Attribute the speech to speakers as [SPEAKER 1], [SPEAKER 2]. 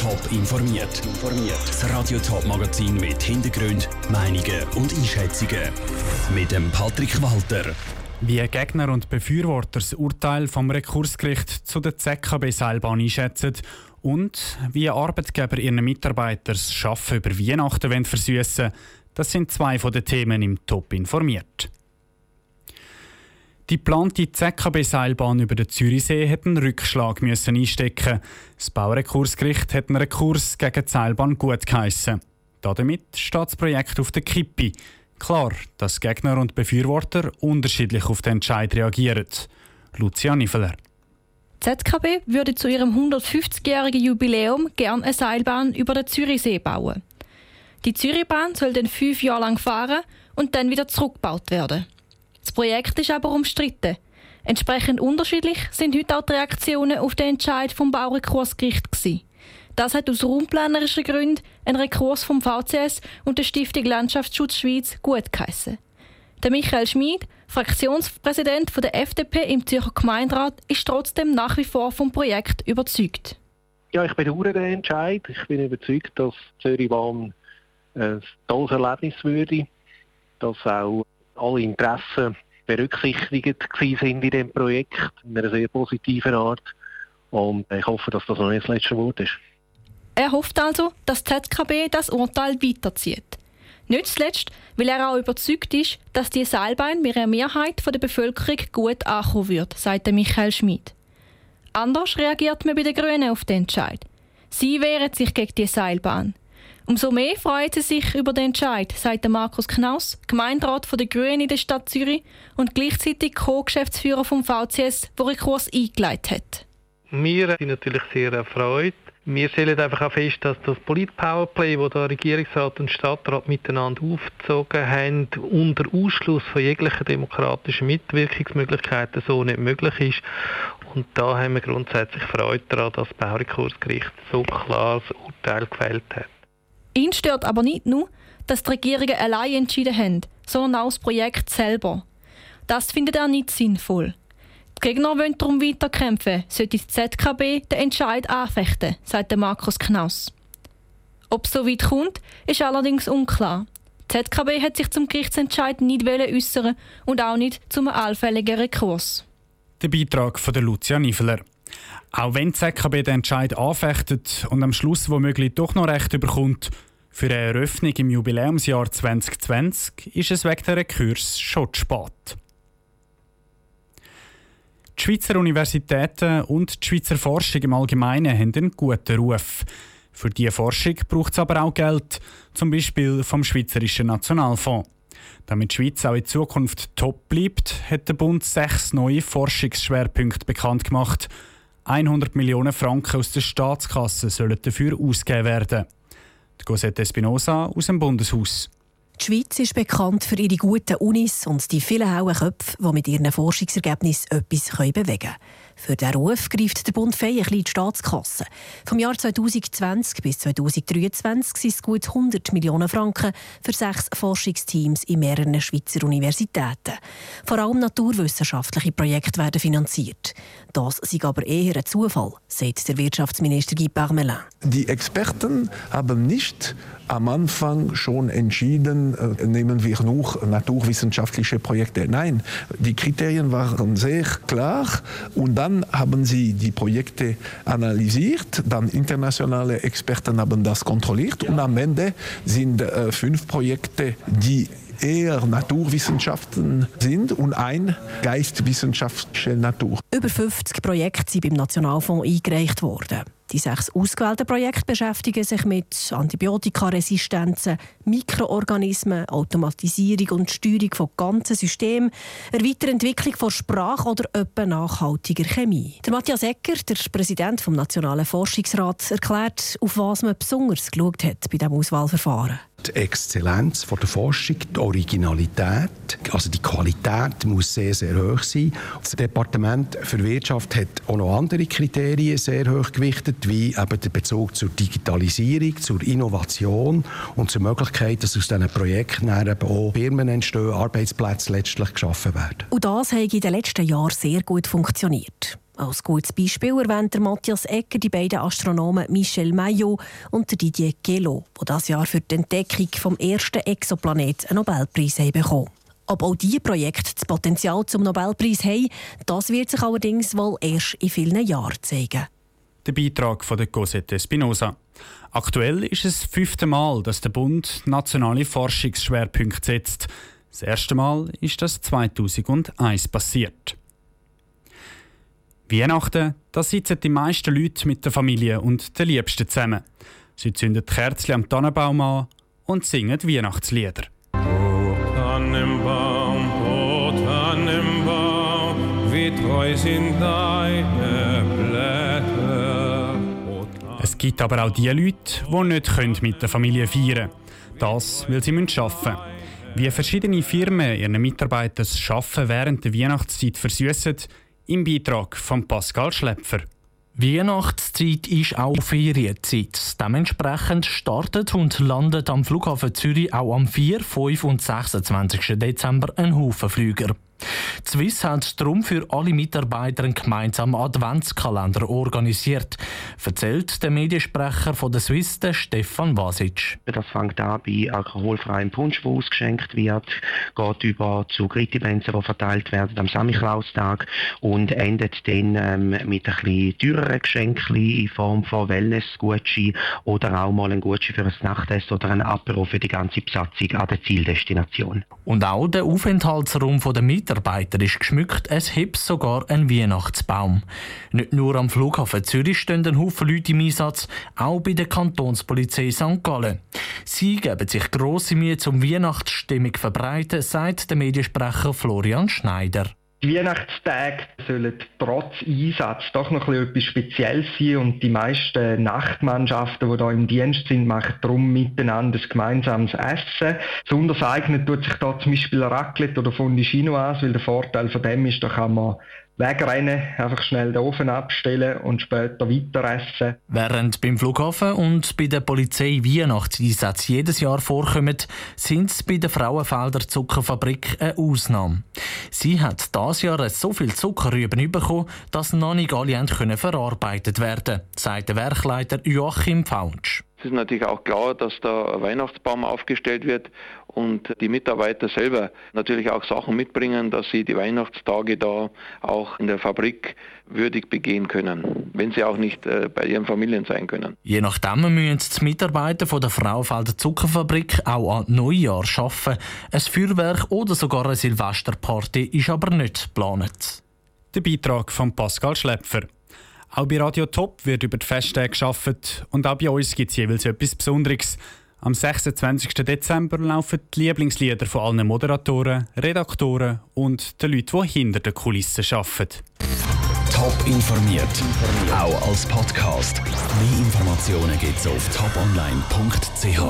[SPEAKER 1] Top informiert. Das Radio Top Magazin mit Hintergrund, Meinungen und Einschätzungen mit dem Patrick Walter.
[SPEAKER 2] Wie Gegner und Befürworter das Urteil vom Rekursgericht zu der ZKB-Seilbahn einschätzen und wie Arbeitgeber ihren Mitarbeitern das Arbeiten über Weihnachten versüßen das sind zwei von den Themen im Top informiert. Die geplante ZKB-Seilbahn über den Zürichsee hat einen Rückschlag müssen einstecken. Das Baurekursgericht hat einen Rekurs gegen die Seilbahn gut geheissen. Damit steht das Projekt auf der Kippe. Klar, dass Gegner und Befürworter unterschiedlich auf den Entscheid reagieren. Lucia Niffeler.
[SPEAKER 3] ZKB würde zu ihrem 150-jährigen Jubiläum gerne eine Seilbahn über den Zürichsee bauen. Die Zürichbahn soll dann fünf Jahre lang fahren und dann wieder zurückgebaut werden. Das Projekt ist aber umstritten. Entsprechend unterschiedlich sind heute auch die Reaktionen auf den Entscheid vom Baurekursgericht. Das hat aus raumplanerischen Gründen ein Rekurs vom VCS und der Stiftung Landschaftsschutz Schweiz gut geheissen. Der Michael Schmid, Fraktionspräsident der FDP im Zürcher Gemeinderat, ist trotzdem nach wie vor vom Projekt überzeugt.
[SPEAKER 4] Ja, ich bedauere den Entscheid. Ich bin überzeugt, dass Zürichbahn ein tolles Erlebnis würde, dass auch alle Interessen berücksichtigt sind in dem Projekt in einer sehr positiven Art. Und ich hoffe, dass das noch nicht das letzte Wort ist.
[SPEAKER 3] Er hofft also, dass die ZKB das Urteil weiterzieht. Nicht zuletzt, weil er auch überzeugt ist, dass die Seilbahn mit einer Mehrheit der Bevölkerung gut ankommen wird, sagt Michael Schmid. Anders reagiert man bei den Grünen auf den Entscheid. Sie wehren sich gegen die Seilbahn. Umso mehr freut sie sich über den Entscheid, sagt Markus Knaus, Gemeinderat der Grünen in der Stadt Zürich und gleichzeitig Co-Geschäftsführer vom VCS, der einen Kurs eingeleitet hat.
[SPEAKER 5] Wir sind natürlich sehr erfreut. Wir stellen einfach auch fest, dass das Polit-Powerplay, das der Regierungsrat und Stadtrat miteinander aufgezogen haben, unter Ausschluss von jeglichen demokratischen Mitwirkungsmöglichkeiten so nicht möglich ist. Und da haben wir grundsätzlich Freude daran, dass das Baurekursgericht so klar das Urteil gefällt hat.
[SPEAKER 3] Ihn stört aber nicht nur, dass die Regierungen allein entschieden haben, sondern auch das Projekt selber. Das findet er nicht sinnvoll. Die Gegner wollen darum weiterkämpfen, sollte die ZKB den Entscheid anfechten, sagt Markus Knaus. Ob es so weit kommt, ist allerdings unklar. Die ZKB hat sich zum Gerichtsentscheid nicht äußern und auch nicht zum allfälligen Rekurs.
[SPEAKER 2] Der Beitrag von Lucia Niveler. Auch wenn die ZKB den Entscheid anfechtet und am Schluss womöglich doch noch Recht überkommt, für eine Eröffnung im Jubiläumsjahr 2020 ist es wegen dieser Kurs schon zu spät. Die Schweizer Universitäten und die Schweizer Forschung im Allgemeinen haben einen guten Ruf. Für diese Forschung braucht es aber auch Geld, zum Beispiel vom Schweizerischen Nationalfonds. Damit die Schweiz auch in Zukunft top bleibt, hat der Bund sechs neue Forschungsschwerpunkte bekannt gemacht. 100 Millionen Franken aus der Staatskasse sollen dafür ausgegeben werden. Die Cosette Espinosa aus dem Bundeshaus.
[SPEAKER 6] Die Schweiz ist bekannt für ihre guten Unis und die vielen hauen Köpfe, die mit ihren Forschungsergebnissen etwas bewegen können. Für diesen Ruf greift der Bund Fei die Staatskasse. Vom Jahr 2020 bis 2023 sind es gut 100 Millionen Franken für sechs Forschungsteams in mehreren Schweizer Universitäten. Vor allem naturwissenschaftliche Projekte werden finanziert. Das ist aber eher ein Zufall, sagt der Wirtschaftsminister Guy Parmelin.
[SPEAKER 7] Die Experten haben nicht am Anfang schon entschieden, äh, nehmen wir nur naturwissenschaftliche Projekte. Nein, die Kriterien waren sehr klar und dann haben sie die Projekte analysiert, dann internationale Experten haben das kontrolliert und am Ende sind äh, fünf Projekte, die eher Naturwissenschaften sind und ein geistwissenschaftliche Natur.
[SPEAKER 6] Über 50 Projekte sind beim Nationalfonds eingereicht worden. Die sechs ausgewählten Projekte beschäftigen sich mit Antibiotikaresistenzen, Mikroorganismen, Automatisierung und Steuerung von ganzen Systemen, Weiterentwicklung von Sprache oder etwa nachhaltiger Chemie. Der Matthias Ecker, der Präsident vom Nationalen Forschungsrat, erklärt, auf was man besonders geschaut hat bei diesem Auswahlverfahren.
[SPEAKER 8] Die Exzellenz von der Forschung, die Originalität, also die Qualität muss sehr, sehr hoch sein. Das Departement für Wirtschaft hat auch noch andere Kriterien sehr hoch gewichtet, wie eben der Bezug zur Digitalisierung, zur Innovation und zur Möglichkeit, dass aus diesen Projekten eben auch Firmen entstehen, Arbeitsplätze letztlich geschaffen werden.
[SPEAKER 6] Und das hat in den letzten Jahren sehr gut funktioniert. Als gutes Beispiel erwähnt der Matthias Ecker die beiden Astronomen Michel Maillot und Didier Queloz, die das Jahr für die Entdeckung vom ersten Exoplanet einen Nobelpreis haben bekommen. Ob auch diese Projekte das Potenzial zum Nobelpreis haben, das wird sich allerdings wohl erst in vielen Jahren zeigen.
[SPEAKER 2] Der Beitrag von der Cosette Spinoza. Aktuell ist es das fünfte Mal, dass der Bund nationale Forschungsschwerpunkte setzt. Das erste Mal ist das 2001 passiert. Weihnachten, da sitzen die meisten Leute mit der Familie und den Liebsten zusammen. Sie zünden Kerzen am Tannenbaum an und singen Weihnachtslieder.
[SPEAKER 9] O Tannenbaum, o Tannenbaum, wie treu sind deine Blätter.
[SPEAKER 2] Es gibt aber auch die Leute, die nicht mit der Familie feiern können. Das, weil sie arbeiten müssen. Wie verschiedene Firmen ihren Mitarbeitern das Arbeiten während der Weihnachtszeit versüßen, im Beitrag von Pascal Schlepfer.
[SPEAKER 10] Weihnachtszeit ist auch Ferienzeit. Dementsprechend startet und landet am Flughafen Zürich auch am 4, 5 und 26. Dezember ein Haufen Flüger. Swiss hat darum für alle Mitarbeiter einen gemeinsamen Adventskalender organisiert, erzählt der Mediensprecher von der Swiss, der Stefan Vasic.
[SPEAKER 11] Das fängt an bei alkoholfreiem Punsch, der ausgeschenkt wird, geht über zu Grittibenzen, die verteilt werden am Samichlaustag und endet dann ähm, mit ein bisschen teureren Geschenken in Form von Wellness-Gutschein oder auch mal ein Gutschein für ein Nachtessen oder ein Apero für die ganze Besatzung an der Zieldestination.
[SPEAKER 10] Und auch der Aufenthaltsraum der Mitarbeiter ist geschmückt, es hebt sogar einen Weihnachtsbaum. Nicht nur am Flughafen Zürich stehen ein Haufen Leute im Einsatz, auch bei der Kantonspolizei St. Gallen. Sie geben sich grosse Mühe zum Weihnachtsstimmung verbreiten, sagt der Mediensprecher Florian Schneider.
[SPEAKER 12] Die Weihnachtstage sollen trotz Einsatz doch noch etwas Spezielles sein und die meisten Nachtmannschaften, die da im Dienst sind, machen darum miteinander ein gemeinsames Essen. Besonders eignet tut sich da zum Beispiel Raclette oder Fondue Chinoise, weil der Vorteil von dem ist, da kann man wegrennen, einfach schnell den Ofen abstellen und später weiter essen.
[SPEAKER 10] Während beim Flughafen und bei der Polizei Weihnachtseinsätze jedes Jahr vorkommen, sind es bei der Frauenfelder Zuckerfabrik eine Ausnahme. Sie hat dieses Jahr so viel Zuckerrüben bekommen, dass noch nicht alle verarbeitet werden sagt der Werkleiter Joachim Faunsch.
[SPEAKER 13] Es ist natürlich auch klar, dass da ein Weihnachtsbaum aufgestellt wird und die Mitarbeiter selber natürlich auch Sachen mitbringen, dass sie die Weihnachtstage da auch in der Fabrik würdig begehen können, wenn sie auch nicht äh, bei ihren Familien sein können.
[SPEAKER 10] Je nachdem müssen die Mitarbeiter von der Fraufelder Zuckerfabrik auch an Neujahr arbeiten. Ein Feuerwerk oder sogar eine Silvesterparty ist aber nicht geplant.
[SPEAKER 2] Der Beitrag von Pascal Schlepfer. Auch bei Radio Top wird über die Festtage geschafft und auch bei uns gibt es jeweils etwas Besonderes. Am 26. Dezember laufen die Lieblingslieder von allen Moderatoren, Redaktoren und den Leuten, die hinter den Kulissen arbeiten.
[SPEAKER 1] Top informiert, auch als Podcast. Mehr Informationen gibt es auf toponline.ch.